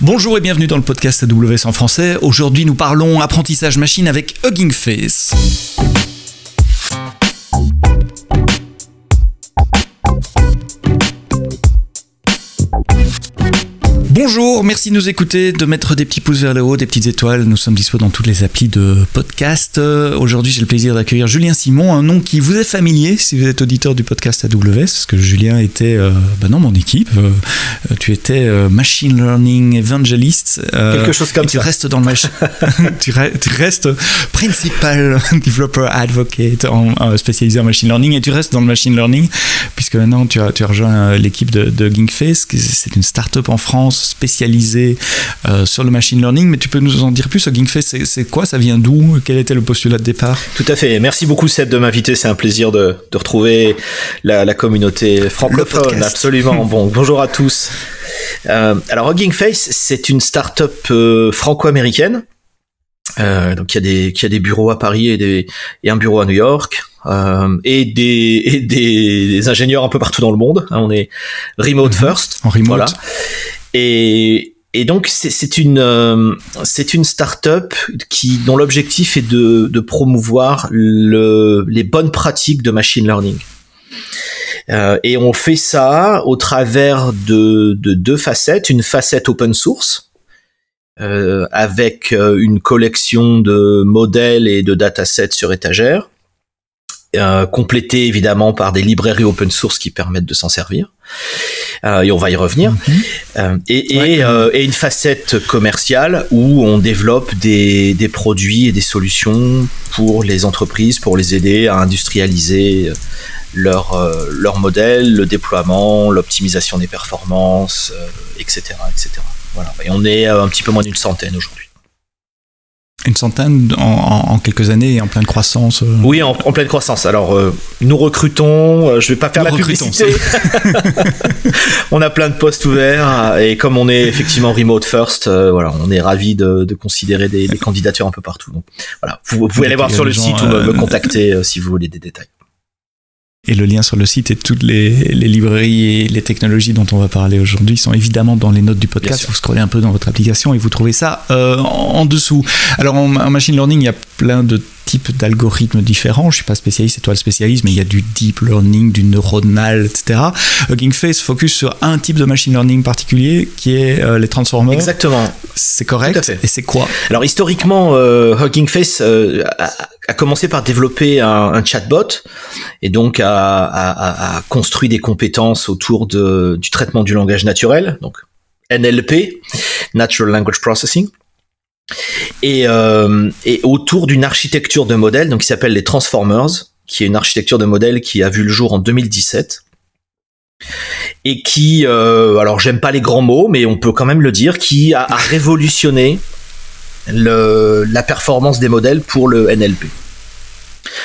Bonjour et bienvenue dans le podcast AWS en français. Aujourd'hui, nous parlons apprentissage machine avec Hugging Face. Bonjour, merci de nous écouter, de mettre des petits pouces vers le haut, des petites étoiles. Nous sommes dispo dans toutes les applis de podcast. Euh, aujourd'hui, j'ai le plaisir d'accueillir Julien Simon, un nom qui vous est familier si vous êtes auditeur du podcast AWS, parce que Julien était euh, bah dans mon équipe. Euh, tu étais Machine Learning Evangelist. Quelque chose comme tu ça. Restes dans le tu, restes Principal Developer Advocate en, spécialisé en Machine Learning et tu restes dans le Machine Learning puisque maintenant tu as, tu as rejoint l'équipe de, de Ginkface. C'est une start-up en France spécialisé euh, sur le machine learning, mais tu peux nous en dire plus, Ginkface, c'est quoi Ça vient d'où Quel était le postulat de départ? Tout à fait. Merci beaucoup Seb de m'inviter. C'est un plaisir de, de retrouver la, la, communauté francophone. Absolument. bon, bonjour à tous. Euh, alors Hugging Face, c'est une start-up euh, franco-américaine. Donc il y a des il y a des bureaux à Paris et des et un bureau à New York euh, et des et des, des, ingénieurs un peu partout dans le monde. Hein, on est remote mhm. first. En remote. Voilà. Et, donc c'est une euh, c'est une start-up qui dont l'objectif est de, de promouvoir le, les bonnes pratiques de machine learning. Euh, et on fait ça au travers de, de, deux facettes, une facette open source euh, avec une collection de modèles et de datasets sur étagère, euh, complétée évidemment par des librairies open source qui permettent de s'en servir. Euh, et on va y revenir. Mhm. Euh, et, et, euh, et, une facette commerciale où on développe des, des, produits et des solutions pour les entreprises, pour les aider à industrialiser leur, euh, leur modèle, le déploiement, l'optimisation des performances, etc., etc. Voilà. Et on est un petit peu moins d'une centaine aujourd'hui. Une centaine en, en, quelques années et en pleine croissance. Euh. Oui, en, en, pleine croissance. Alors, euh, nous recrutons. Euh, je vais pas faire la publicité. on a plein de postes ouverts et comme on est effectivement remote first, euh, voilà, on est ravi de, de considérer des, des, candidatures un peu partout. Donc, voilà, vous, vous pouvez aller voir sur le site ou me, me contacter si vous voulez des détails et le lien sur le site et toutes les, les, librairies et les technologies dont on va parler aujourd'hui sont évidemment dans les notes du podcast. Vous scrollez un peu dans votre application et vous trouvez ça euh, en, dessous. Alors en, en, machine learning, il y a plein de types d'algorithmes différents. Je suis pas spécialiste, c'est toi le spécialiste, mais il y a du deep learning, du neuronal, etc. Hugging Face focus sur un type de machine learning particulier qui est euh, les transformers. Exactement. C'est correct. Et c'est quoi? Alors historiquement, euh, Hugging Face euh, a, a, commencé par développer un, un chatbot et donc a, a, a, construit des compétences autour de, du traitement du langage naturel, donc NLP, Natural Language Processing et, euh, et autour d'une architecture de modèles donc qui s'appelle les Transformers, qui est une architecture de modèles qui a vu le jour en 2017 et qui, euh, alors j'aime pas les grands mots, mais on peut quand même le dire, qui a, a révolutionné le, la performance des modèles pour le NLP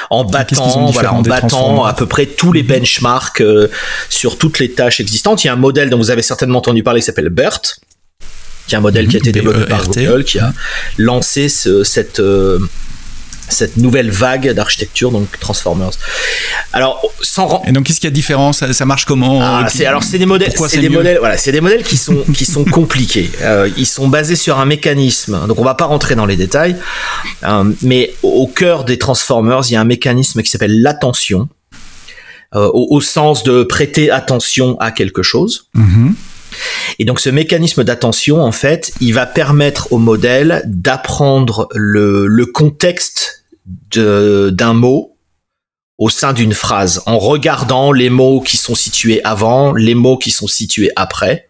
en battant, voilà, en battant à peu près tous les mhm. benchmarks euh, sur toutes les tâches existantes. Il y a un modèle dont vous avez certainement entendu parler qui s'appelle BERT, qui est un modèle qui a été développé par Google, qui a lancé ce, cette euh, cette nouvelle vague d'architecture, donc Transformers. Alors, sans Et donc, qu'est-ce qu'il y a de différent? Ça, ça, marche comment? Ah, c'est, Alors, c'est des modèles, c'est des modèles, voilà, c'est des modèles qui sont qui sont compliqués. Euh, ils sont basés sur un mécanisme. Donc, on va pas rentrer dans les détails, euh, mais au cœur des Transformers, il y a un mécanisme qui s'appelle l'attention, euh, au, au, sens de prêter attention à quelque chose. Mm-hmm. Et donc ce mécanisme d'attention, en fait, il va permettre au modèle d'apprendre le, contexte d'un mot au sein d'une phrase, en regardant les mots qui sont situés avant, les mots qui sont situés après.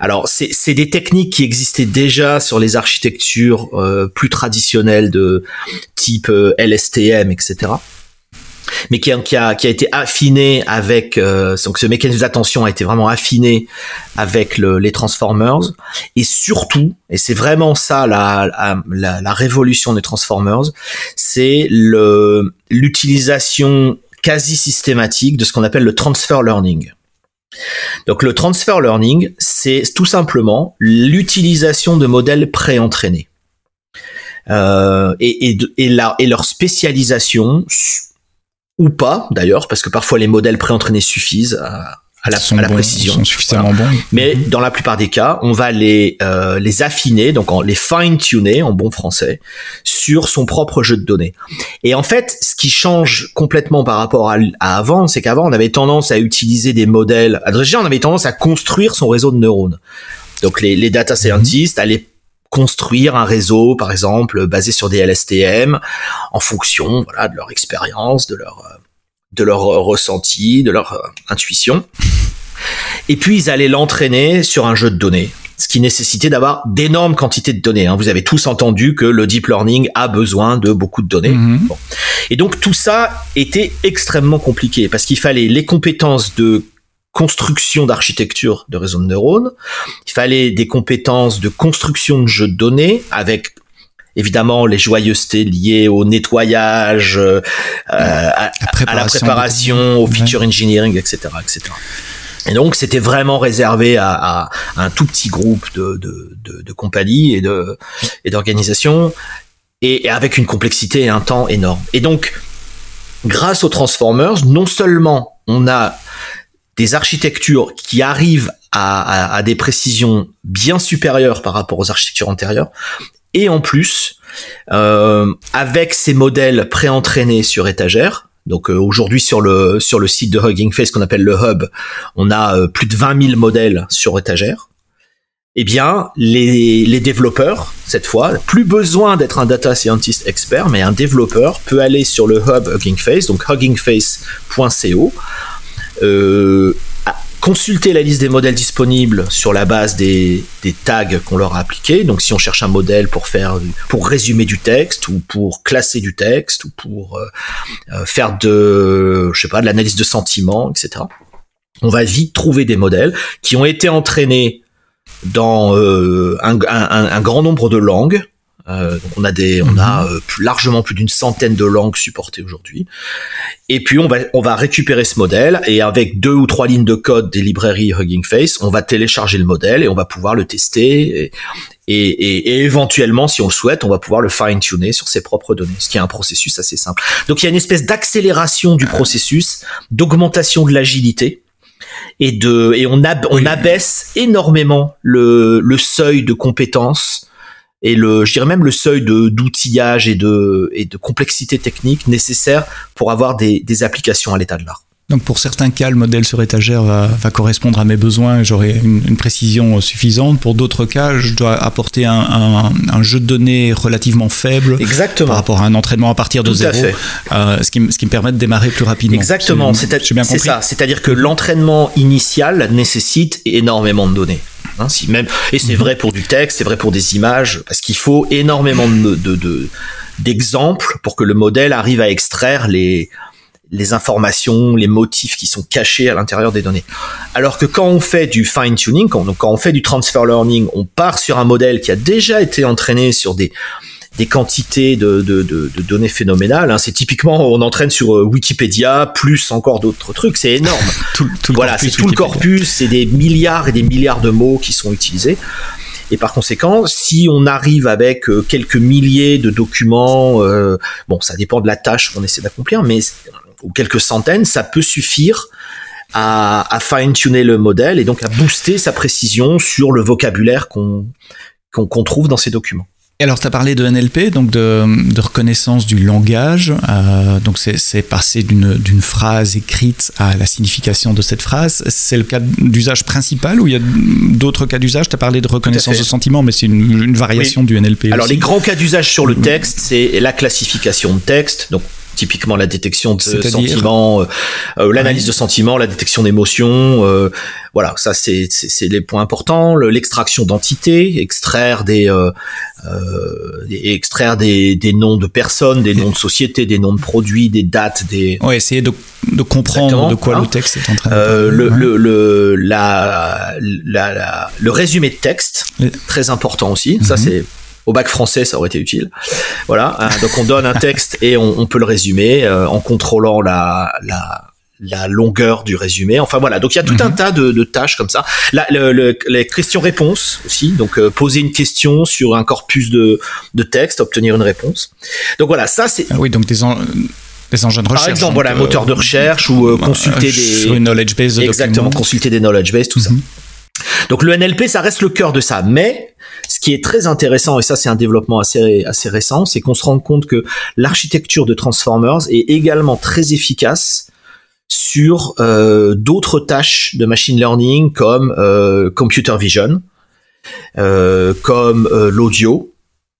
Alors, c'est des techniques qui existaient déjà sur les architectures euh, plus traditionnelles de type euh, LSTM, etc mais qui a, qui a, qui a été affiné avec euh, donc ce mécanisme d'attention a été vraiment affiné avec le, les Transformers. Et surtout et c'est vraiment ça la, la, la révolution des Transformers c'est le l'utilisation quasi systématique de ce qu'on appelle le transfer learning. Donc le transfer learning c'est tout simplement l'utilisation de modèles préentraînés. Euh, et, et, et leur spécialisation ou pas d'ailleurs, parce que parfois les modèles préentraînés suffisent à, à la, à la précision. Sont suffisamment bons. Mais mhm. dans la plupart des cas, on va les euh, les affiner, donc en, les fine tuner en bon français sur son propre jeu de données. Et en fait, ce qui change complètement par rapport à, avant, c'est qu'avant on avait tendance à utiliser des modèles. Déjà, on avait tendance à construire son réseau de neurones. Donc les, les data scientists allaient construire un réseau, par exemple, basé sur des LSTM, en fonction voilà, de leur expérience, de leur euh, de leur ressenti, de leur euh, intuition. Et puis ils allaient l'entraîner sur un jeu de données, ce qui nécessitait d'avoir d'énormes quantités de données. Hein. Vous avez tous entendu que le deep learning a besoin de beaucoup de données. Mhm. Et donc tout ça était extrêmement compliqué parce qu'il fallait les compétences de construction d'architecture de réseaux de neurones, il fallait des compétences de construction de jeux de données avec évidemment les joyeusetés liées au nettoyage, euh, à, la préparation, au feature engineering, etc., etc. Et donc c'était vraiment réservé à, un tout petit groupe de, de, compagnies et de et d'organisations et, avec une complexité et un temps énorme. Et donc grâce aux transformers, non seulement on a des architectures qui arrivent à, à, des précisions bien supérieures par rapport aux architectures antérieures, et en plus, euh, avec ces modèles pré-entraînés sur étagère, donc euh, aujourd'hui sur le sur le site de Hugging Face qu'on appelle le hub, on a euh, plus de 20 000 modèles sur étagère. Eh bien, les, les développeurs, cette fois, plus besoin d'être un data scientist expert, mais un développeur peut aller sur le hub Hugging Face, donc huggingface.co, consulter la liste des modèles disponibles sur la base des, tags qu'on leur a appliqués. Donc si on cherche un modèle pour faire pour résumer du texte ou pour classer du texte ou pour euh, euh, faire de je sais pas de l'analyse de sentiments, etc. On va vite trouver des modèles qui ont été entraînés dans euh, un, grand nombre de langues euh, donc on a des, on a mhm. euh, largement plus d'une centaine de langues supportées aujourd'hui. Et puis on va, on va récupérer ce modèle et avec deux ou trois lignes de code des librairies Hugging Face, on va télécharger le modèle et on va pouvoir le tester et, et, et, éventuellement, si on le souhaite, on va pouvoir le fine-tuner sur ses propres données, ce qui est un processus assez simple. Donc il y a une espèce d'accélération du processus, d'augmentation de l'agilité et de et on, on abaisse énormément le, le seuil de compétences et le, je dirais même le seuil de d'outillage et de et de complexité technique nécessaire pour avoir des, des applications à l'état de l'art. Donc pour certains cas, le modèle sur étagère va, va correspondre à mes besoins et j'aurai une, une, précision suffisante. Pour d'autres cas, je dois apporter un, un, un, jeu de données relativement faible Exactement. par rapport à un entraînement à partir de Tout zéro, euh, ce, qui, ce qui me permet de démarrer plus rapidement. Exactement, c'est ça. C'est-à-dire que l'entraînement initial nécessite énormément de données. Hein, si même, et c'est vrai pour du texte, c'est vrai pour des images, parce qu'il faut énormément de, d'exemples pour que le modèle arrive à extraire les, les informations, les motifs qui sont cachés à l'intérieur des données. Alors que quand on fait du fine tuning, quand, quand on fait du transfer learning, on part sur un modèle qui a déjà été entraîné sur des des quantités de, de, de, de données phénoménales. Hein. C'est typiquement, on entraîne sur euh, Wikipédia, plus encore d'autres trucs. C'est énorme. tout, tout voilà, c'est tout le corpus, c'est des milliards et des milliards de mots qui sont utilisés. Et par conséquent, si on arrive avec euh, quelques milliers de documents, euh, bon, ça dépend de la tâche qu'on essaie d'accomplir, mais ou quelques centaines, ça peut suffire à, à fine-tuner le modèle et donc à booster sa précision sur le vocabulaire qu'on qu'on trouve dans ces documents. Alors, tu as parlé de NLP, donc de, de reconnaissance du langage. Euh, donc, c'est passer d'une phrase écrite à la signification de cette phrase. C'est le cas d'usage principal ou il y a d'autres cas d'usage? Tu as parlé de reconnaissance de sentiment, mais c'est une, une, variation du NLP. Alors, les grands cas d'usage sur le texte, c'est la classification de texte. Donc, typiquement la détection de sentiments, euh, euh, l'analyse de sentiments, la détection d'émotions. Euh, voilà, ça c'est les points importants. L'extraction d'entités, extraire des extraire des, des noms de personnes, des noms de sociétés, des noms de produits, des dates, des. Ouais, essayer de, de comprendre de quoi le hein. texte est en train. De... le, le, le la, la, le résumé de texte, très important aussi. Ça mhm. c'est au bac français, ça aurait été utile. Voilà. Hein, donc on donne un texte et on, on peut le résumer euh, en contrôlant la, la, la longueur du résumé. Enfin voilà, donc il y a tout un mhm. tas de, de, tâches comme ça. Le, les questions-réponses aussi, donc euh, poser une question sur un corpus de, de texte, obtenir une réponse. Donc voilà, ça c'est. Ah oui, donc des des engins de recherche. Par exemple, voilà, un moteur de recherche ou consulter des sur une knowledge base de exactement documents. consulter des knowledge base, tout ça. Donc le NLP, ça reste le cœur de ça. Mais ce qui est très intéressant, et ça c'est un développement assez, assez récent, c'est qu'on se rend compte que l'architecture de Transformers est également très efficace sur euh, d'autres tâches de machine learning comme euh, computer vision, euh, comme l'audio,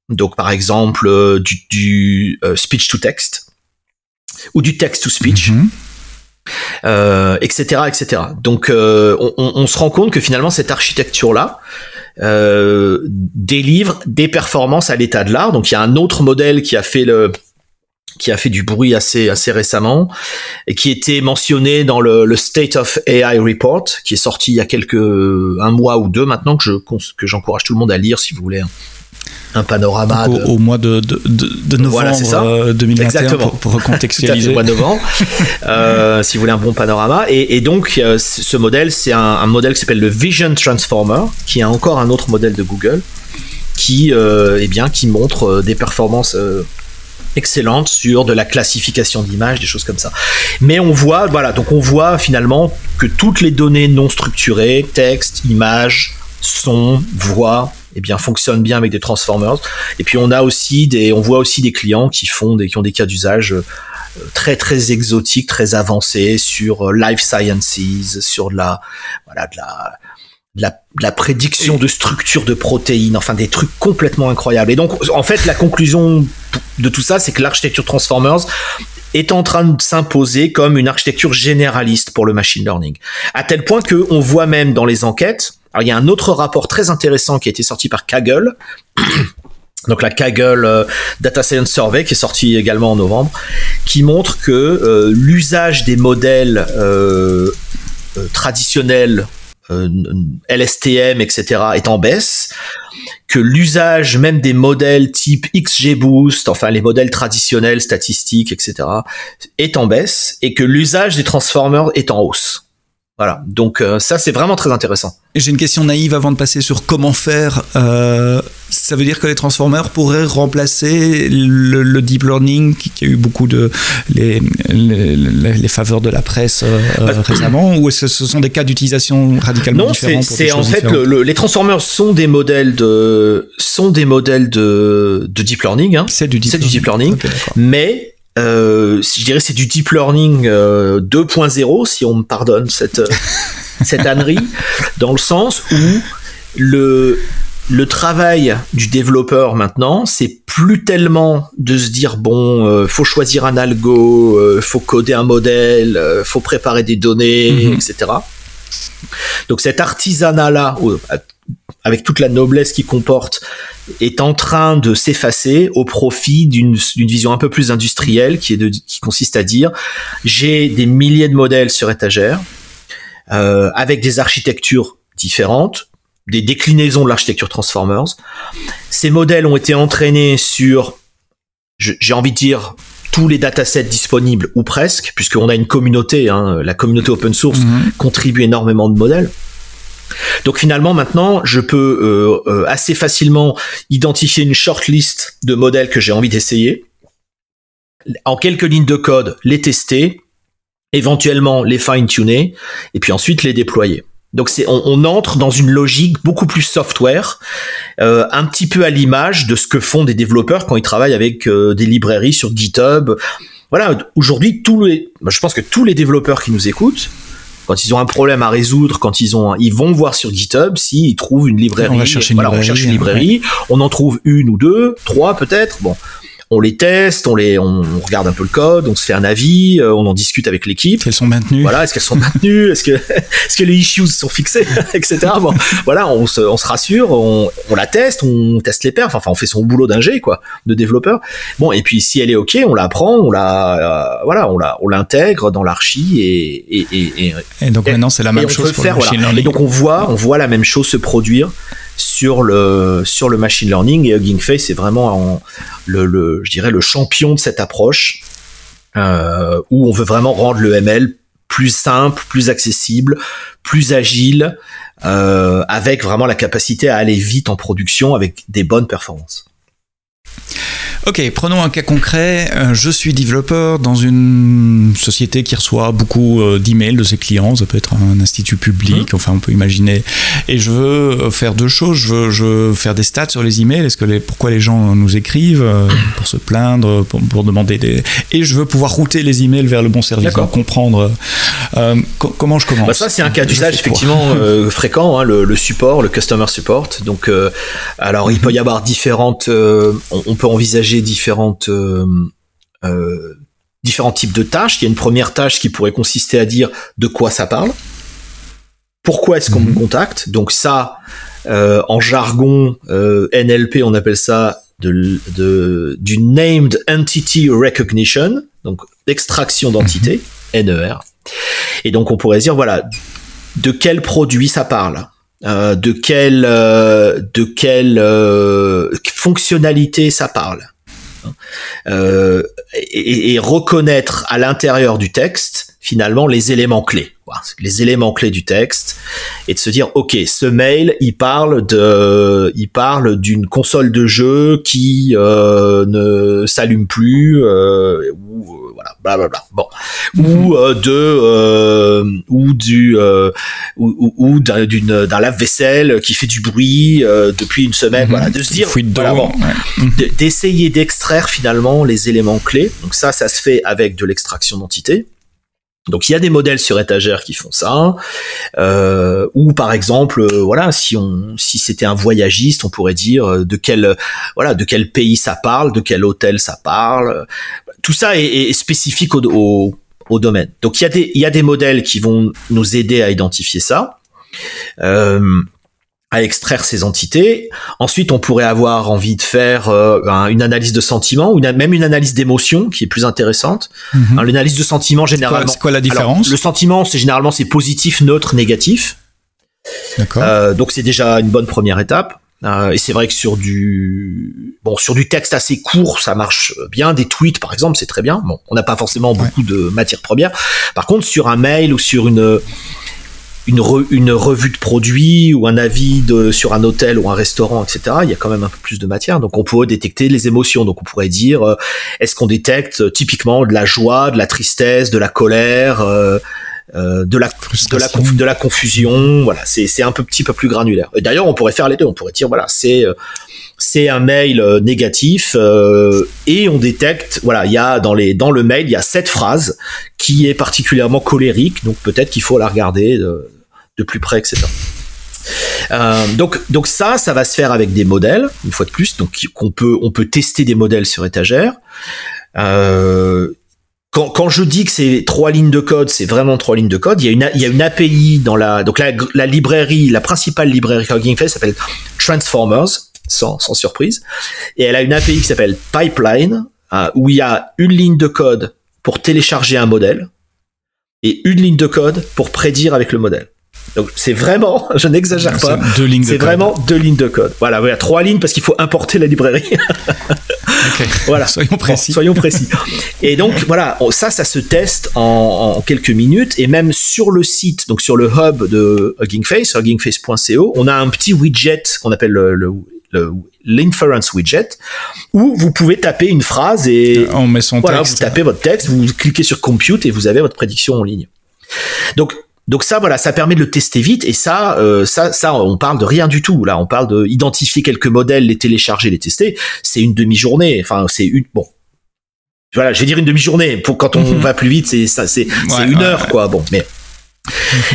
donc par exemple du, speech to text ou du text to speech Mhm. Euh, etc.. Donc, euh, on, on- se rend compte que finalement cette architecture-là euh, délivre des performances à l'état de l'art. Donc, il y a un autre modèle qui a fait le qui a fait du bruit assez assez récemment et qui était mentionné dans le, le State of AI Report qui est sorti il y a quelques un mois ou deux maintenant que je que j'encourage tout le monde à lire si vous voulez un, panorama Donc, de, au, au mois de, de, de, novembre Voilà, c'est ça. euh, 2021 Exactement. pour, pour recontextualiser. le mois de novembre, euh, si vous voulez un bon panorama. Et, et donc, euh, ce modèle, c'est un, un modèle qui s'appelle le Vision Transformer, qui est encore un autre modèle de Google, qui, euh, eh bien, qui montre euh, des performances euh, excellentes sur de la classification d'images, des choses comme ça. Mais on voit, voilà, donc on voit finalement que toutes les données non structurées, texte, images, son, voix, eh bien, fonctionnent bien avec des transformers. Et puis on a aussi des, on voit aussi des clients qui font des, qui ont des cas d'usage euh, très très exotiques, très avancés sur euh, life sciences, sur de la, voilà, de la, de la, de la prédiction de structure de protéines, enfin des trucs complètement incroyables. Et donc, en fait, la conclusion de tout ça, c'est que l'architecture Transformers est en train de s'imposer comme une architecture généraliste pour le machine learning. À tel point que on voit même dans les enquêtes, alors il y a un autre rapport très intéressant qui a été sorti par Kaggle, donc la Kaggle euh, Data Science Survey qui est sorti également en novembre, qui montre que euh, l'usage des modèles euh, traditionnels, LSTM, etc., est en baisse, que l'usage même des modèles type XGBoost, enfin les modèles traditionnels, statistiques, etc., est en baisse, et que l'usage des transformers est en hausse. Voilà, donc euh, ça c'est vraiment très intéressant. J'ai une question naïve avant de passer sur comment faire. Euh, ça veut dire que les transformers pourraient remplacer le, le deep learning qui, qui a eu beaucoup de les, les, les- faveurs de la presse euh, euh, récemment, ou est-ce que ce sont des cas d'utilisation radicalement Non, c'est différents des c'est en fait le- le- les transformers sont des modèles de sont des modèles de de deep learning, hein, C'est du du deep learning. Mais euh, je dirais c'est du deep learning euh, 2.0 si on me pardonne cette euh, cette ânerie dans le sens où le le travail du développeur maintenant, c'est plus tellement de se dire bon, euh, faut choisir un algo, euh, faut coder un modèle, euh, faut préparer des données, Mhm. etc. Donc cet artisanat-là, au- avec toute la noblesse qu'il comporte, est en train de s'effacer au profit d'une vision un peu plus industrielle qui, est de, qui consiste à dire j'ai des milliers de modèles sur étagère euh, avec des architectures différentes, des déclinaisons de l'architecture Transformers. Ces modèles ont été entraînés sur, j'ai envie de dire, tous les datasets disponibles ou presque, puisqu'on a une communauté, hein, la communauté open source Mhm. contribue énormément de modèles. Donc finalement maintenant, je peux euh, euh, assez facilement identifier une shortlist de modèles que j'ai envie d'essayer, en quelques lignes de code, les tester, éventuellement les fine-tuner, et puis ensuite les déployer. Donc c'est on, on entre dans une logique beaucoup plus software, euh, un petit peu à l'image de ce que font des développeurs quand ils travaillent avec des librairies sur GitHub. Voilà, aujourd'hui tous les, je pense que tous les développeurs qui nous écoutent, quand ils ont un problème à résoudre, quand ils ont, un- ils vont voir sur GitHub s'ils trouvent une librairie. On va chercher une Voilà, on cherche une librairie, on en trouve une ou deux, trois peut-être. Bon, on les teste, on les, on, on regarde un peu le code, on se fait un avis, euh, on en discute avec l'équipe. Elles sont maintenues? Voilà, est-ce qu'elles sont maintenues? Est-ce que, est-ce que les issues sont fixées Etc. Bon, voilà, on se, on se rassure, on, on la teste, on teste les perfs, enfin, on fait son boulot d'ingé, quoi, de développeur. Bon, et puis si elle est ok, on la prend, on la, euh, voilà, on la, on l'intègre dans l'archi et, et, et, et, Et donc maintenant, c'est la même chose pour faire, le machine voilà. Et donc on voit, on voit la même chose se produire sur le sur le machine learning et Hugging Face est vraiment en- le, le je dirais le champion de cette approche euh, où on veut vraiment rendre le ML plus simple, plus accessible, plus agile, euh, avec vraiment la capacité à aller vite en production avec des bonnes performances. Ok, prenons un cas concret. Euh, je suis développeur dans une société qui reçoit beaucoup euh, d'emails de ses clients. Ça peut être un institut public, mmh. enfin on peut imaginer. Et je veux faire deux choses. Je veux, faire des stats sur les emails. Est-ce que les, pourquoi les gens nous écrivent euh, pour se plaindre, pour, demander des. Et je veux pouvoir router les emails vers le bon service, comprendre comment je commence. Bah, ça c'est un cas d'usage effectivement fréquent, hein, le, support, le customer support. Donc alors il peut y avoir différentes. on peut envisager différentes euh, euh, différents types de tâches. Il y a une première tâche qui pourrait consister à dire de quoi ça parle, pourquoi est-ce qu'on me mhm. contacte? Donc ça, euh, en jargon NLP, on appelle ça de, du Named Entity Recognition, donc extraction d'entité, NER. Et donc on pourrait dire, voilà, de quel produit ça parle? De quelle de quelle fonctionnalité ça parle? Euh, et, reconnaître à l'intérieur du texte finalement les éléments clés, les éléments clés du texte, et de se dire ok, ce mail il parle d'une console de jeu qui euh, ne s'allume plus euh, voilà, Bon, ou euh, de euh, ou du euh, ou, ou d'une d'un lave-vaisselle qui fait du bruit depuis une semaine. Mhm. Voilà, de se dire d'essayer d'extraire finalement les éléments clés. Donc ça, ça se fait avec de l'extraction d'entité. Donc il y a des modèles sur étagère qui font ça, euh, ou par exemple, voilà, si on, si c'était un voyagiste, on pourrait dire de quel, voilà, de quel pays ça parle, de quel hôtel ça parle tout ça est, spécifique au, domaine. Donc il y a des il y a des modèles qui vont nous aider à identifier ça. Euh, à extraire ces entités. Ensuite, on pourrait avoir envie de faire euh, une analyse de sentiment ou même une analyse d'émotion qui est plus intéressante. Mhm. L'analyse de sentiment, généralement. C'est quoi, la différence Le sentiment, c'est généralement c'est positif, neutre, négatif. D'accord. Euh, donc c'est déjà une bonne première étape. Euh, et c'est vrai que sur du bon sur du texte assez court, ça marche bien. Des tweets, par exemple, c'est très bien. Bon, on n'a pas forcément beaucoup de matière première. Par contre, sur un mail ou sur une une, revue de produits ou un avis de, sur un hôtel ou un restaurant, etc., il y a quand même un peu plus de matière. Donc on peut détecter les émotions. Donc on pourrait dire, euh, est-ce qu'on détecte euh, typiquement de la joie, de la tristesse, de la colère, euh, de la de la, de la confusion. Voilà, c'est c'est un peu petit peu plus granulaire. Et d'ailleurs, on pourrait faire les deux. On pourrait dire voilà, c'est euh, c'est un mail euh, négatif et on détecte voilà il y a dans les dans le mail il y a cette phrase qui est particulièrement colérique donc peut-être qu'il faut la regarder de, de plus près etc euh, donc, donc ça, ça va se faire avec des modèles, une fois de plus. Donc, qu'on peut, on peut tester des modèles sur étagère. Euh, quand, je dis que c'est trois lignes de code, c'est vraiment trois lignes de code. Il y a une, il y a une API dans la, donc la, la librairie, la principale librairie Hugging Face s'appelle Transformers, sans, sans surprise. Et elle a une API qui s'appelle Pipeline, euh, où il y a une ligne de code pour télécharger un modèle et une ligne de code pour prédire avec le modèle. Donc c'est vraiment, je n'exagère pas, c'est vraiment deux lignes de code. Voilà, voilà, trois lignes parce qu'il faut importer la librairie. Voilà, soyons précis. soyons précis. Et donc voilà, ça, ça se teste en, quelques minutes et même sur le site, donc sur le hub de Hugging Face, huggingface.co, on a un petit widget qu'on appelle le, l'inference widget où vous pouvez taper une phrase et on met son voilà, vous tapez votre texte, vous cliquez sur compute et vous avez votre prédiction en ligne. Donc donc ça, voilà, ça permet de le tester vite et ça, euh, ça, ça, on parle de rien du tout. Là, on parle de identifier quelques modèles, les télécharger, les tester. C'est une demi-journée. Enfin, c'est une bon. Voilà, je vais dire une demi-journée. Pour quand on mhm. va plus vite, c'est ça, c'est une heure, quoi. Bon, mais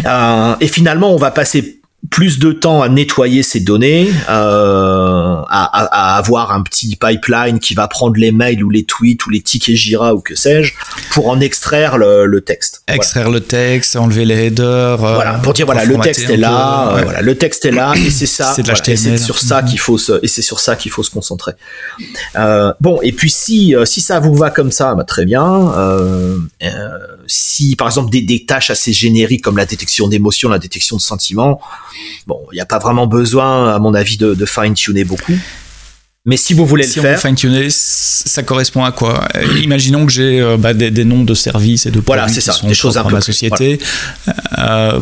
euh, et finalement, on va passer plus de temps à nettoyer ces données, euh, à, à, avoir un petit pipeline qui va prendre les mails ou les tweets ou les tickets Jira ou que sais-je pour en extraire le, le texte. Extraire le texte, enlever les headers. Euh, voilà, pour dire voilà le texte est là, euh, voilà le texte est là et c'est ça. c'est et c'est sur ça qu'il faut se et c'est sur ça qu'il faut se concentrer. Euh, bon et puis si euh, si ça vous va comme ça, bah, très bien. si par exemple des, des tâches assez génériques comme la détection d'émotions, la détection de sentiments Bon, il n'y a pas vraiment besoin, à mon avis, de, fine-tuner beaucoup. Mais si vous voulez si le faire, fine tuner, ça correspond à quoi? Euh, Imaginons que j'ai euh, bah, des, des, noms de services et de voilà, c'est ça, des choses peu ma société. Voilà. Euh,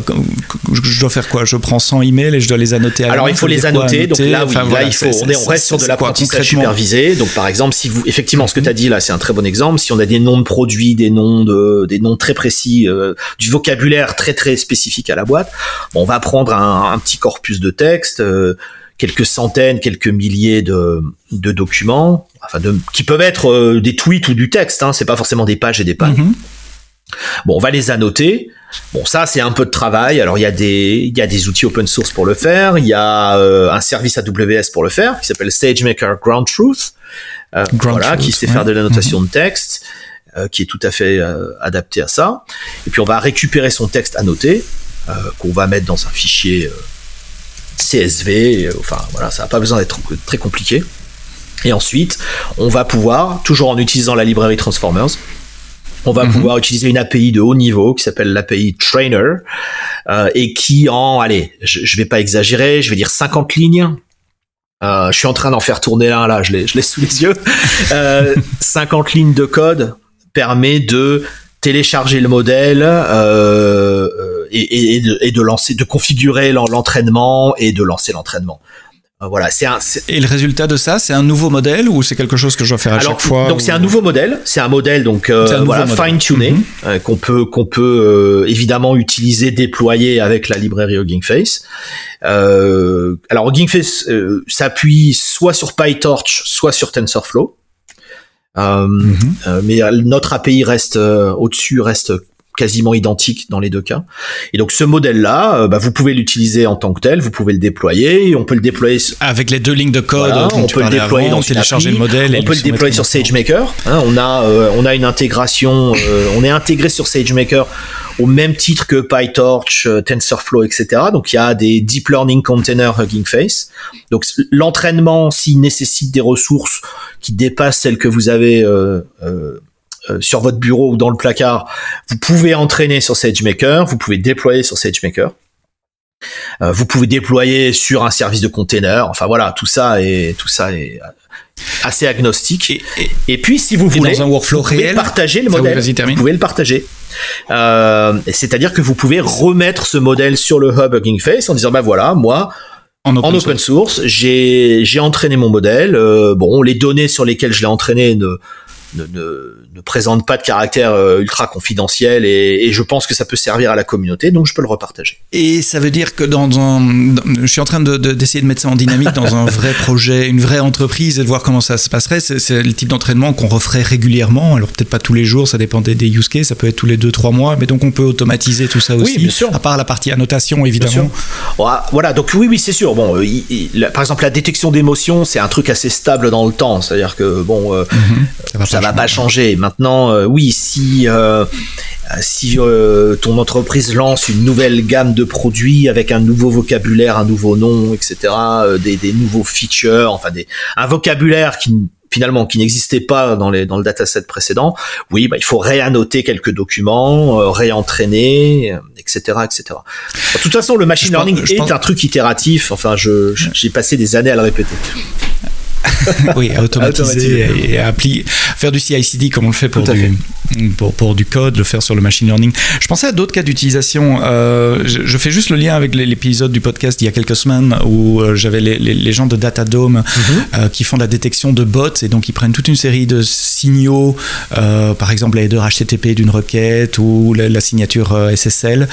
je dois faire quoi? Je prends 100 emails et je dois les annoter. À Alors il faut les annoter. Donc là, oui, enfin, là voilà, il faut, on, est, on reste sur de l'apprentissage supervisé. Donc par exemple, si vous, effectivement, ce que tu as dit là, c'est un très bon exemple. Si on a des noms de produits, des noms de, des noms très précis, euh, du vocabulaire très très spécifique à la boîte, bon, on va prendre un, un petit corpus de texte. Quelques centaines, quelques milliers de, de documents, enfin de, qui peuvent être euh, des tweets ou du texte, hein, c'est pas forcément des pages et des pages. Mm -hmm. Bon, on va les annoter. Bon, ça c'est un peu de travail. Alors il y a des il y a des outils open source pour le faire. Il y a euh, un service AWS pour le faire qui s'appelle SageMaker Ground Truth, euh, Ground voilà, Truth, qui sait ouais. faire de l'annotation mm -hmm. de texte, euh, qui est tout à fait adapté à ça. Et puis on va récupérer son texte annoté qu'on va mettre dans un fichier CSV, enfin voilà, ça n'a pas besoin d'être très compliqué. Et ensuite, on va pouvoir, toujours en utilisant la librairie Transformers, on va mm -hmm. pouvoir utiliser une API de haut niveau qui s'appelle l'API Trainer euh, et qui en, allez, je, je vais pas exagérer, je vais dire 50 lignes. Euh, je suis en train d'en faire tourner un là, je l'ai, je l'ai sous les yeux. Euh, 50 lignes de code permet de télécharger le modèle euh, et, et, de, et, de, lancer, de configurer l'entraînement et de lancer l'entraînement. Euh, voilà, c'est un. Et le résultat de ça, c'est un nouveau modèle ou c'est quelque chose que je dois faire à Alors, chaque fois Donc ou... c'est un nouveau modèle, c'est un modèle donc euh, voilà, fine tuné mm -hmm. euh, qu'on peut qu'on peut euh, évidemment utiliser, déployer avec la librairie Hugging Face. alors Hugging Face s'appuie soit sur PyTorch, soit sur TensorFlow. Euh, mm -hmm. mais notre API reste au-dessus, reste quasiment identique dans les deux cas. Et donc ce modèle-là, euh, bah, vous pouvez l'utiliser en tant que tel, vous pouvez le déployer, on peut le déployer avec les deux lignes de code. Voilà, on peut le déployer avant, dans télécharger le modèle. On peut le déployer sur SageMaker. Hein, on a euh, on a une intégration, euh, on est intégré sur SageMaker au même titre que PyTorch, euh, TensorFlow, etc. Donc il y a des deep learning container Hugging Face. Donc l'entraînement, s'il nécessite des ressources qui dépassent celles que vous avez euh, euh, sur votre bureau ou dans le placard, vous pouvez entraîner sur SageMaker, vous pouvez déployer sur SageMaker. Euh, vous pouvez déployer sur un service de container. Enfin voilà, tout ça est tout ça est assez agnostique. Et, et, et puis si vous voulez, dans un workflow vous pouvez réel, partager le modèle. Vous pouvez le partager. Euh, C'est-à-dire que vous pouvez remettre ce modèle sur le hub Hugging Face en disant bah voilà, moi en open, en open source, source j'ai entraîné mon modèle. Euh, bon, les données sur lesquelles je l'ai entraîné ne ne, ne, ne, présente pas de caractère euh, ultra confidentiel et, et, je pense que ça peut servir à la communauté, donc je peux le repartager. Et ça veut dire que dans un, dans, je suis en train d'essayer de, de, de, mettre ça en dynamique dans un vrai projet, une vraie entreprise et de voir comment ça se passerait. C'est le type d'entraînement qu'on referait régulièrement. Alors peut-être pas tous les jours, ça dépend des, des use cases, ça peut être tous les 2-3 mois, mais donc on peut automatiser tout ça aussi. Oui, bien sûr. À part la partie annotation, évidemment. Voilà, donc oui, oui, c'est sûr. Bon, il, il, la, par exemple, la détection d'émotions, c'est un truc assez stable dans le temps. C'est-à-dire que bon, euh, mm -hmm. ça va, ça va pas changer. Maintenant, euh, oui, si euh, si euh, ton entreprise lance une nouvelle gamme de produits avec un nouveau vocabulaire, un nouveau nom, etc., euh, des, des, nouveaux features, enfin des, un vocabulaire qui finalement qui n'existait pas dans, les, dans le dataset précédent, oui, bah, il faut réannoter quelques documents, euh, réentraîner, etc., etc. De toute façon, le machine je learning pense, est pense... un truc itératif. Enfin, j'ai passé des années à le répéter. oui, à automatiser et à appliquer, faire du CI/CD comme on le fait pour du, pour, pour, du code, le faire sur le machine learning. Je pensais à d'autres cas d'utilisation. Euh, je, je, fais juste le lien avec l'épisode du podcast il y a quelques semaines où euh, j'avais les, les, les, gens de Datadome mm -hmm. euh, qui font la détection de bots et donc ils prennent toute une série de signaux, euh, par exemple la header HTTP d'une requête ou la, la signature SSL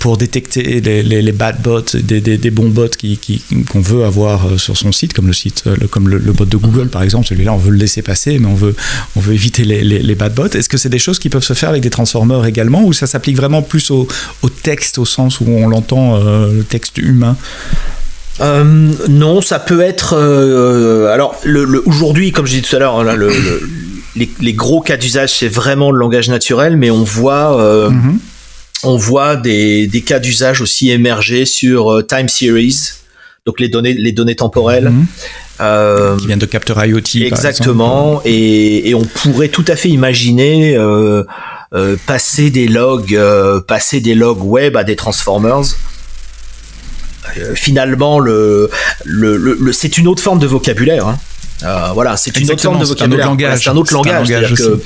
pour détecter les, les, bad bots, des, des, des bons bots qu'on qui, qu veut avoir sur son site, comme le site, le, comme le, le, bot de Google par exemple, celui-là on veut le laisser passer, mais on veut, on veut éviter les, les, les bad bots. Est-ce que c'est des choses qui peuvent se faire avec des transformers également ou ça s'applique vraiment plus au, au, texte au sens où on l'entend euh, le texte humain? Euh, non, ça peut être. Euh, alors, le, le, aujourd'hui, comme je disais tout à l'heure, le, les, les, gros cas d'usage, c'est vraiment le langage naturel, mais on voit. Mm -hmm. On voit des, des cas d'usage aussi émerger sur time series, donc les données, les données temporelles. Mm -hmm. Euh, qui viennent de capteurs IoT. Exactement. Et, et, on pourrait tout à fait imaginer euh, euh, passer des logs, passer des logs web à des transformers. finalement, le, le, le, c'est une autre forme de vocabulaire. Hein. Euh, voilà, c'est une autre forme de vocabulaire. C'est un autre langage. Un que,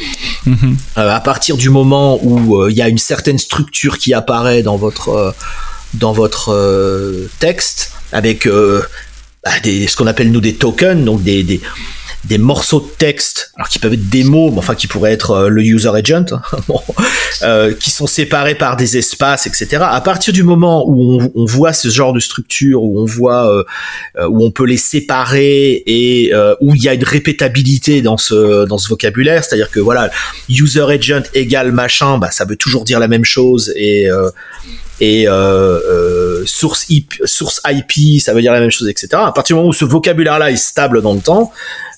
mhm. à partir du moment où il y a une certaine structure qui apparaît dans votre dans votre texte avec des, ce qu'on appelle nous des tokens, donc des, des, des morceaux de texte, alors qui peuvent être des mots, mais enfin qui pourraient être euh, le user agent, bon, euh, qui sont séparés par des espaces, etc. À partir du moment où on, on voit ce genre de structure, où on voit euh, euh où on peut les séparer et euh, où il y a une répétabilité dans ce dans ce vocabulaire, c'est-à-dire que voilà, user agent égale machin, bah ça veut toujours dire la même chose et et euh, euh, source, IP, source IP, ça veut dire la même chose, etc. À partir du moment où ce vocabulaire-là est stable dans le temps,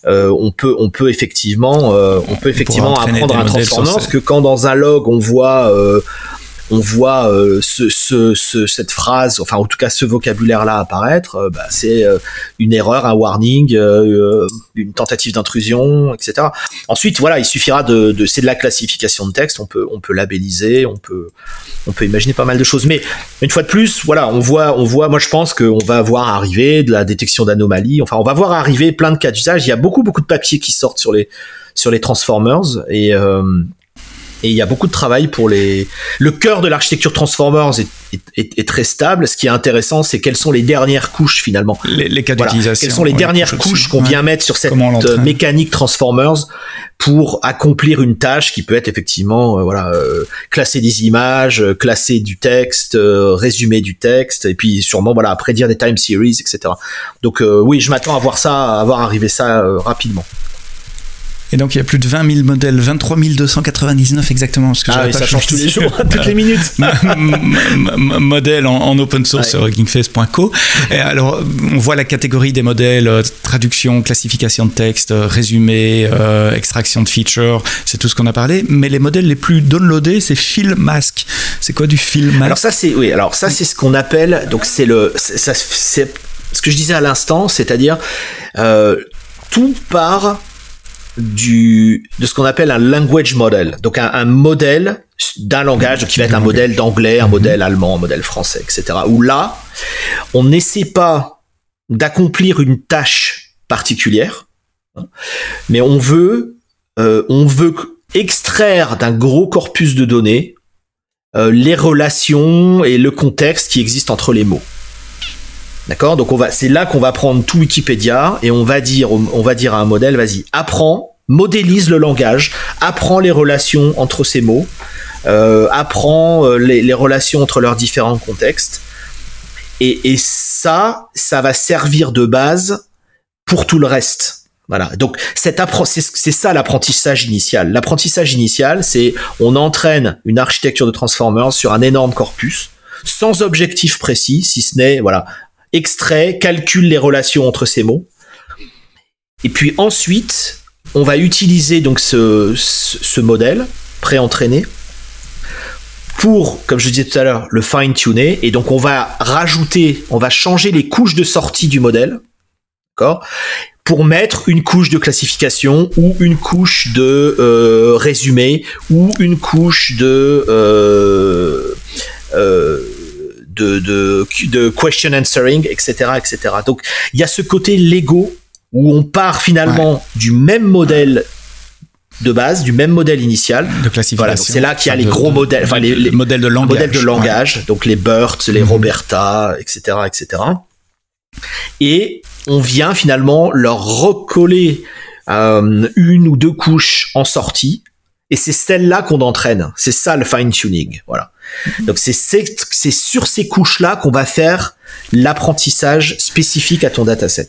euh, on peut on peut effectivement euh, on peut effectivement apprendre un transformer parce que quand dans un log on voit euh, on voit euh, ce, ce, ce, cette phrase, enfin en tout cas ce vocabulaire-là apparaître, euh, bah, c'est euh, une erreur, un warning, une tentative d'intrusion, etc. Ensuite, voilà, il suffira de, de c'est de la classification de texte, on peut on peut labelliser, on peut on peut imaginer pas mal de choses. Mais une fois de plus, voilà, on voit on voit, moi je pense qu'on va voir arriver de la détection d'anomalies, enfin on va voir arriver plein de cas d'usage. Il y a beaucoup beaucoup de papiers qui sortent sur les sur les transformers et et il y a beaucoup de travail pour les. Le cœur de l'architecture Transformers est, très stable. Ce qui est intéressant, c'est quelles sont les dernières couches finalement. Les, cas d'utilisation. Quelles sont les dernières couches qu'on vient mettre sur cette mécanique Transformers pour accomplir une tâche qui peut être effectivement euh, voilà euh, classer des images, euh, classer du texte, résumer du texte et puis sûrement voilà prédire des time series etc. Donc oui, je m'attends à voir ça, à voir arriver ça rapidement. Et donc il y a plus de 20 000 modèles, 23 299 exactement. Parce que ah ça change tous les jours, toutes les minutes. modèles en, open source sur huggingface.co. Et alors on voit la catégorie des modèles, euh, traduction, classification de texte, euh, résumé, euh, extraction de features, c'est tout ce qu'on a parlé. Mais les modèles les plus downloadés, c'est Fill Mask. C'est quoi du Fill Mask? Alors ça c'est oui, alors ça c'est ce qu'on appelle donc c'est le c'est ce que je disais à l'instant, c'est-à-dire tout part du de ce qu'on appelle un language model, donc un, modèle d'un langage qui va être un modèle d'anglais, un modèle allemand, un modèle français, etc. Où là, on n'essaie pas d'accomplir une tâche particulière, hein, mais on veut euh, on veut extraire d'un gros corpus de données euh, les relations et le contexte qui existent entre les mots. D'accord? Donc on va, c'est là qu'on va prendre tout Wikipédia et on va dire, on va dire à un modèle, vas-y, apprends, modélise le langage, apprends les relations entre ces mots, euh, apprends euh, les, relations entre leurs différents contextes. Et, et ça, ça va servir de base pour tout le reste. Voilà. Donc c'est ça l'apprentissage initial. L'apprentissage initial, c'est on entraîne une architecture de transformers sur un énorme corpus sans objectif précis, si ce n'est voilà extrait, calcule les relations entre ces mots. Et puis ensuite, on va utiliser donc ce, modèle pré-entraîné pour, comme je disais tout à l'heure, le fine-tuner. Et donc on va rajouter, on va changer les couches de sortie du modèle, d'accord pour mettre une couche de classification ou une couche de euh, résumé ou une couche de euh, euh, de, de, de question answering, etc., etc. Donc il y a ce côté Lego où on part finalement du même modèle de base, du même modèle initial. De classification. Voilà, c'est là qu'il y a les gros modèles, enfin les, modèles de langage, modèles de langage donc les BERT, les mhm. Roberta, etc., etc. Et on vient finalement leur recoller euh, une ou deux couches en sortie et c'est celle-là qu'on entraîne. C'est ça le fine tuning. Voilà. Donc c'est c'est sur ces couches-là qu'on va faire l'apprentissage spécifique à ton dataset.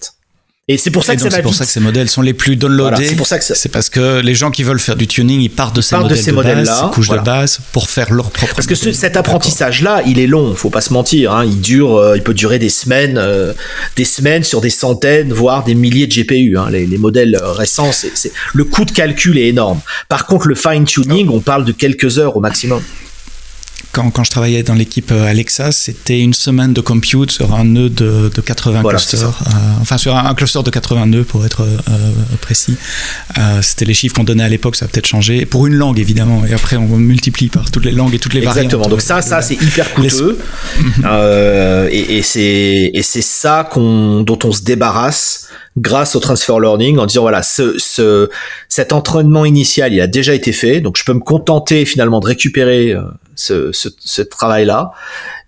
Et c'est pour ça que c'est pour ça que ces modèles sont les plus downloadés. c'est pour ça que c'est parce que les gens qui veulent faire du tuning, ils partent de ces modèles de, ces modèles base, ces couches de base pour faire leur propre. Parce que cet apprentissage-là, il est long. Faut pas se mentir. Hein. Il dure, euh, il peut durer des semaines, euh, des semaines sur des centaines, voire des milliers de GPU. Hein. Les, les, modèles récents, c'est le coût de calcul est énorme. Par contre, le fine tuning, on parle de quelques heures au maximum quand, quand je travaillais dans l'équipe Alexa, c'était une semaine de compute sur un nœud de, de 80 clusters, enfin sur un, cluster de 80 nœuds pour être précis. c'était les chiffres qu'on donnait à l'époque, ça a peut-être changé. Pour une langue évidemment, et après on multiplie par toutes les langues et toutes les variantes. Exactement. Donc ça, ça c'est hyper coûteux. et, et c'est et c'est ça qu'on dont on se débarrasse grâce au transfer learning en disant voilà ce, ce cet entraînement initial il a déjà été fait. Donc je peux me contenter finalement de récupérer euh, ce, ce, ce travail là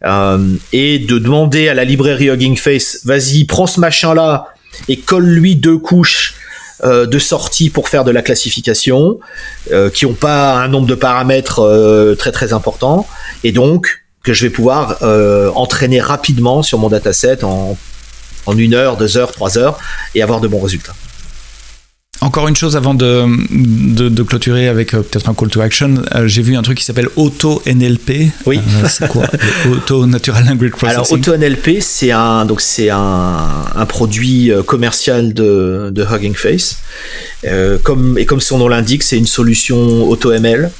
euh, et de demander à la librairie Hugging Face vas-y prends ce machin là et colle lui deux couches euh, de sortie pour faire de la classification euh, qui ont pas un nombre de paramètres euh, très très important. Et donc que je vais pouvoir entraîner rapidement sur mon dataset en en une heure, deux heures, trois heures et avoir de bons résultats. Encore une chose avant de, de, clôturer avec euh, peut-être un call to action. Euh, j'ai vu un truc qui s'appelle Auto NLP. Oui. Euh, c'est quoi Auto Natural Language Processing. Alors Auto NLP, c'est un donc c'est un, un, produit commercial de, de Hugging Face. comme et comme son nom l'indique, c'est une solution Auto ML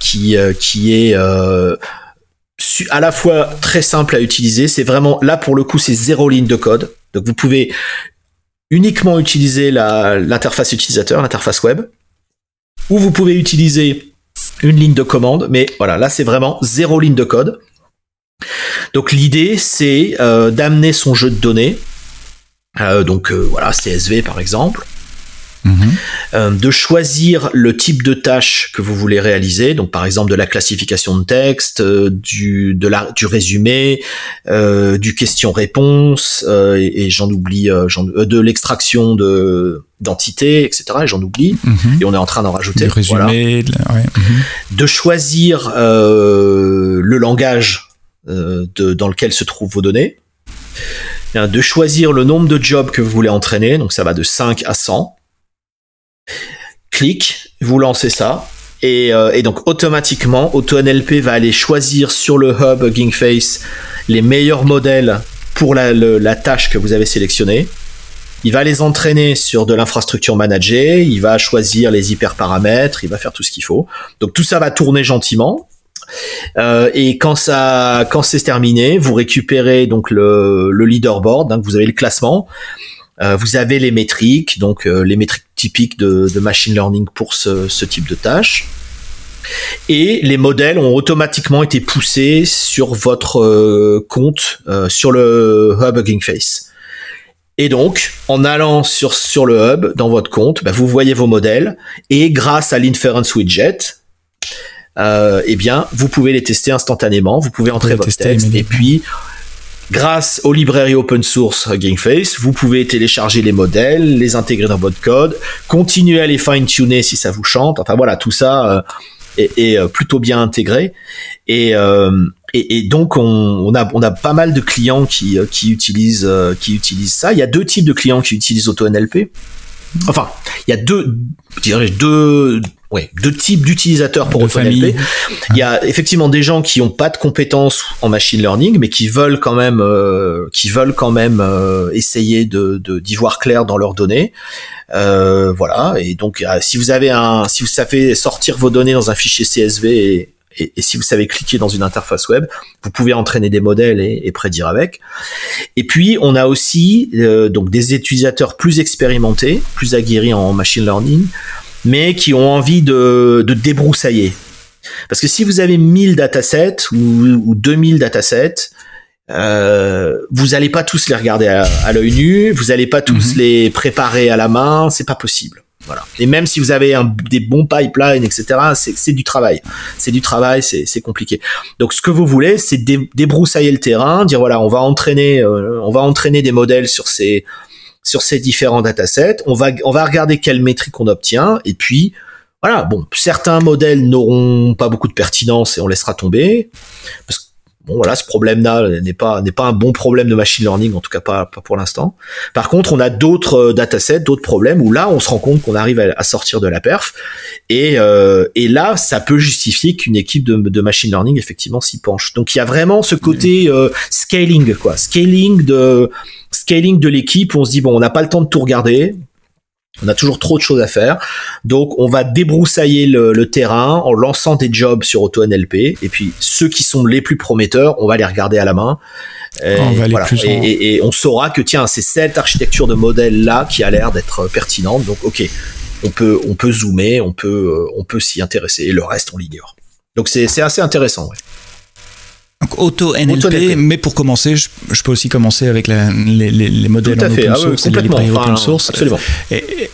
qui qui est à la fois très simple à utiliser. C'est vraiment là pour le coup, c'est zéro ligne de code. Donc vous pouvez uniquement utiliser l'interface utilisateur, l'interface web, ou vous pouvez utiliser une ligne de commande. Mais voilà, là c'est vraiment zéro ligne de code. Donc l'idée c'est euh, d'amener son jeu de données. Euh, donc euh, voilà, CSV par exemple. Euh, de choisir le type de tâche que vous voulez réaliser, donc par exemple de la classification de texte, euh, du, de la, du résumé, euh, du question-réponse, et, j'en oublie, de l'extraction de d'entités, etc. Et j'en oublie, mhm. et on est en train d'en rajouter. Du résumé, mhm. de choisir le langage de, dans lequel se trouvent vos données de choisir le nombre de jobs que vous voulez entraîner, donc ça va de 5 à 100, clic, vous lancez ça. Et, euh, donc automatiquement, AutoNLP va aller choisir sur le hub Hugging Face les meilleurs modèles pour la, tâche que vous avez sélectionnée. Il va les entraîner sur de l'infrastructure managée, il va choisir les hyperparamètres, il va faire tout ce qu'il faut. Donc tout ça va tourner gentiment. Euh, et quand ça, quand c'est terminé, vous récupérez donc le, le leaderboard, donc vous avez le classement. Euh, vous avez les métriques, donc euh, les métriques typiques de, machine learning pour ce, type de tâche. Et les modèles ont automatiquement été poussés sur votre euh, compte sur le hub Hugging Face. Et donc, en allant sur, sur le hub, dans votre compte, bah, vous voyez vos modèles, et grâce à l'inference widget, eh bien, vous pouvez les tester instantanément, vous pouvez entrer votre texte, et puis Grâce aux librairies open source Hugging Face, vous pouvez télécharger les modèles, les intégrer dans votre code, continuer à les fine-tuner si ça vous chante. Enfin voilà, tout ça euh, est, euh, plutôt bien intégré. Et, euh, et, donc on, a, pas mal de clients qui, qui, utilisent, qui utilisent ça. Il y a deux types de clients qui utilisent AutoNLP. Enfin, il y a deux, deux, ouais, deux types d'utilisateurs pour AutoNLP. Il y a effectivement des gens qui ont pas de compétences en machine learning, mais qui veulent quand même, euh, qui veulent quand même euh, essayer de d'y voir clair dans leurs données. Euh, voilà. Et donc, si vous avez un, si vous savez sortir vos données dans un fichier CSV et, et, si vous savez cliquer dans une interface web, vous pouvez entraîner des modèles et, et prédire avec. Et puis on a aussi donc des utilisateurs plus expérimentés, plus aguerris en machine learning, mais qui ont envie de, de débroussailler. Parce que si vous avez 1000 datasets ou, ou 2000 datasets, euh, vous n'allez pas tous les regarder à, l'œil nu, vous n'allez pas tous mhm. les préparer à la main, c'est pas possible. Voilà. Et même si vous avez un, des bons pipelines, etc., c'est du travail. C'est du travail, c'est compliqué. Donc, ce que vous voulez, c'est débroussailler le terrain, dire voilà, on va entraîner, euh, on va entraîner des modèles sur ces sur ces différents datasets. On va, on va regarder quelles métriques on obtient. Et puis, voilà, bon, certains modèles n'auront pas beaucoup de pertinence et on laissera tomber. Parce que, bon, voilà, ce problème-là n'est pas, n'est pas un bon problème de machine learning, en tout cas pas, pas pour l'instant. Par contre, on a d'autres euh, datasets, d'autres problèmes où là, on se rend compte qu'on arrive à, sortir de la perf. Et, euh, et là, ça peut justifier qu'une équipe de, de, machine learning, effectivement, s'y penche. Donc, il y a vraiment ce côté euh, scaling, quoi. Scaling de scaling de l'équipe, on se dit bon, on n'a pas le temps de tout regarder. On a toujours trop de choses à faire. Donc, on va débroussailler le, terrain en lançant des jobs sur AutoNLP. Et puis, ceux qui sont les plus prometteurs, on va les regarder à la main. Et, on saura que, tiens, c'est cette architecture de modèle-là qui a l'air d'être pertinente. Donc, OK, on peut, on peut zoomer, on peut, on peut s'y intéresser. Et le reste, on l'ignore. Donc, c'est assez intéressant. Donc auto NLP, mais pour commencer, je, peux aussi commencer avec les, modèles en open ah source, les librairies open source. Absolument. Et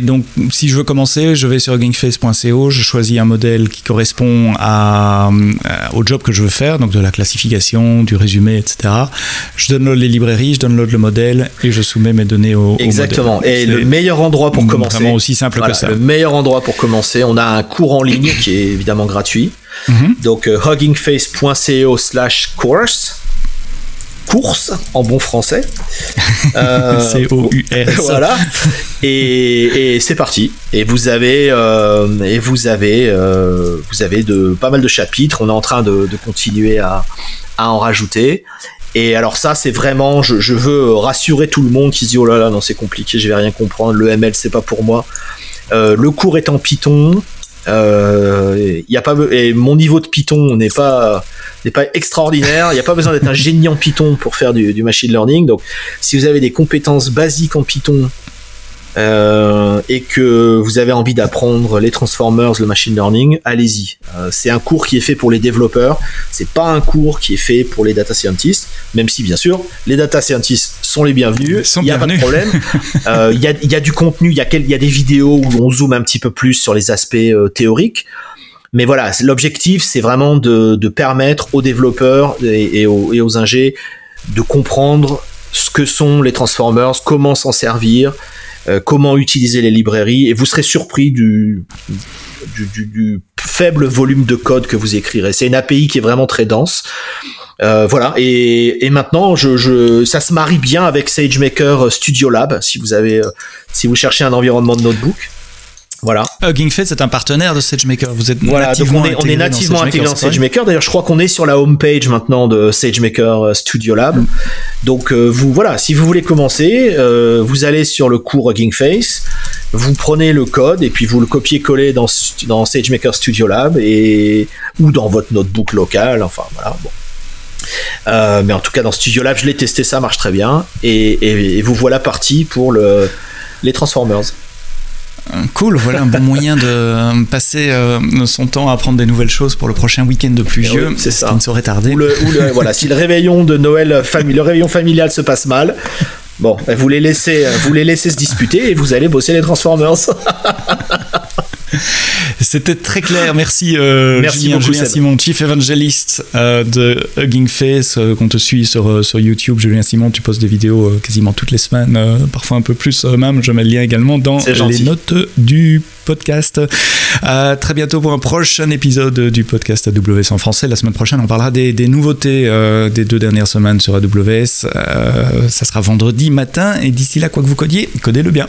donc, si je veux commencer, je vais sur gingface.co, je choisis un modèle qui correspond à, euh, au job que je veux faire, donc de la classification, du résumé, etc. Je download les librairies, je download le modèle et je soumets mes données au, Exactement. et le meilleur endroit pour commencer. Vraiment aussi simple que ça. Le meilleur endroit pour commencer, on a un cours en ligne qui est évidemment gratuit. Mhm. Donc, euh, huggingface.co slash course course en bon français. Euh, voilà. Et, et c'est parti. Et vous avez, euh, et vous avez, euh, vous avez de, pas mal de chapitres. On est en train de, de continuer à, à en rajouter. Et alors ça, c'est vraiment, je, je, veux rassurer tout le monde qui se dit oh là là, non c'est compliqué, je vais rien comprendre. Le ML c'est pas pour moi. Euh, le cours est en Python. Euh, a pas et mon niveau de Python n'est pas n'est pas extraordinaire. Il n'y a pas besoin d'être un génie en Python pour faire du, machine learning. Donc, si vous avez des compétences basiques en Python euh, et que vous avez envie d'apprendre les transformers, le machine learning, allez-y. Euh, c'est un cours qui est fait pour les développeurs. C'est pas un cours qui est fait pour les data scientists. Même si, bien sûr, les data scientists sont les bienvenus. Il n'y a pas de problème. Euh, il y, a, y, a, du contenu. Il y a, y a des vidéos où on zoome un petit peu plus sur les aspects théoriques. Mais voilà, l'objectif, c'est vraiment de, de, permettre aux développeurs et, et, aux, et aux ingés de comprendre ce que sont les transformers, comment s'en servir, euh, comment utiliser les librairies, et vous serez surpris du, faible volume de code que vous écrirez. C'est une API qui est vraiment très dense. Euh, voilà, et, et maintenant, je, je, ça se marie bien avec SageMaker Studio Lab, si vous avez, euh, si vous cherchez un environnement de notebook. Voilà. Hugging Face est un partenaire de SageMaker. Vous êtes voilà, nativement on est, on est nativement intégré dans SageMaker. D'ailleurs, je crois qu'on est sur la home page maintenant de SageMaker euh, Studio Lab. Mm. Donc, euh, vous voilà, si vous voulez commencer, euh, vous allez sur le cours Hugging Face, vous prenez le code et puis vous le copiez-collez dans, dans SageMaker Studio Lab et ou dans votre notebook local. Enfin, voilà. Bon. Euh, mais en tout cas, dans Studio Lab, je l'ai testé, ça marche très bien. Et, et, et vous voilà parti pour le, les Transformers. Cool, voilà un bon moyen de euh, passer euh, son temps à apprendre des nouvelles choses pour le prochain week-end de pluvieux. Oui, c'est ça. Qui ne saurait tarder. Ou le, ou le, voilà, si le réveillon de Noël, famille, le réveillon familial se passe mal, bon, vous les laissez, vous les laissez se disputer et vous allez bosser les Transformers. C'était très clair. Merci, euh, Merci Julien, beaucoup, Julien Simon, Chief Evangelist euh, de Hugging Face, euh, qu'on te suit sur, sur YouTube. Julien Simon, tu postes des vidéos quasiment toutes les semaines, parfois un peu plus même. Je mets le lien également dans les notes du podcast. À très bientôt pour un prochain épisode du podcast AWS en français. La semaine prochaine, on parlera des, des nouveautés des deux dernières semaines sur AWS. ça sera vendredi matin. Et d'ici là, quoi que vous codiez, codez-le bien.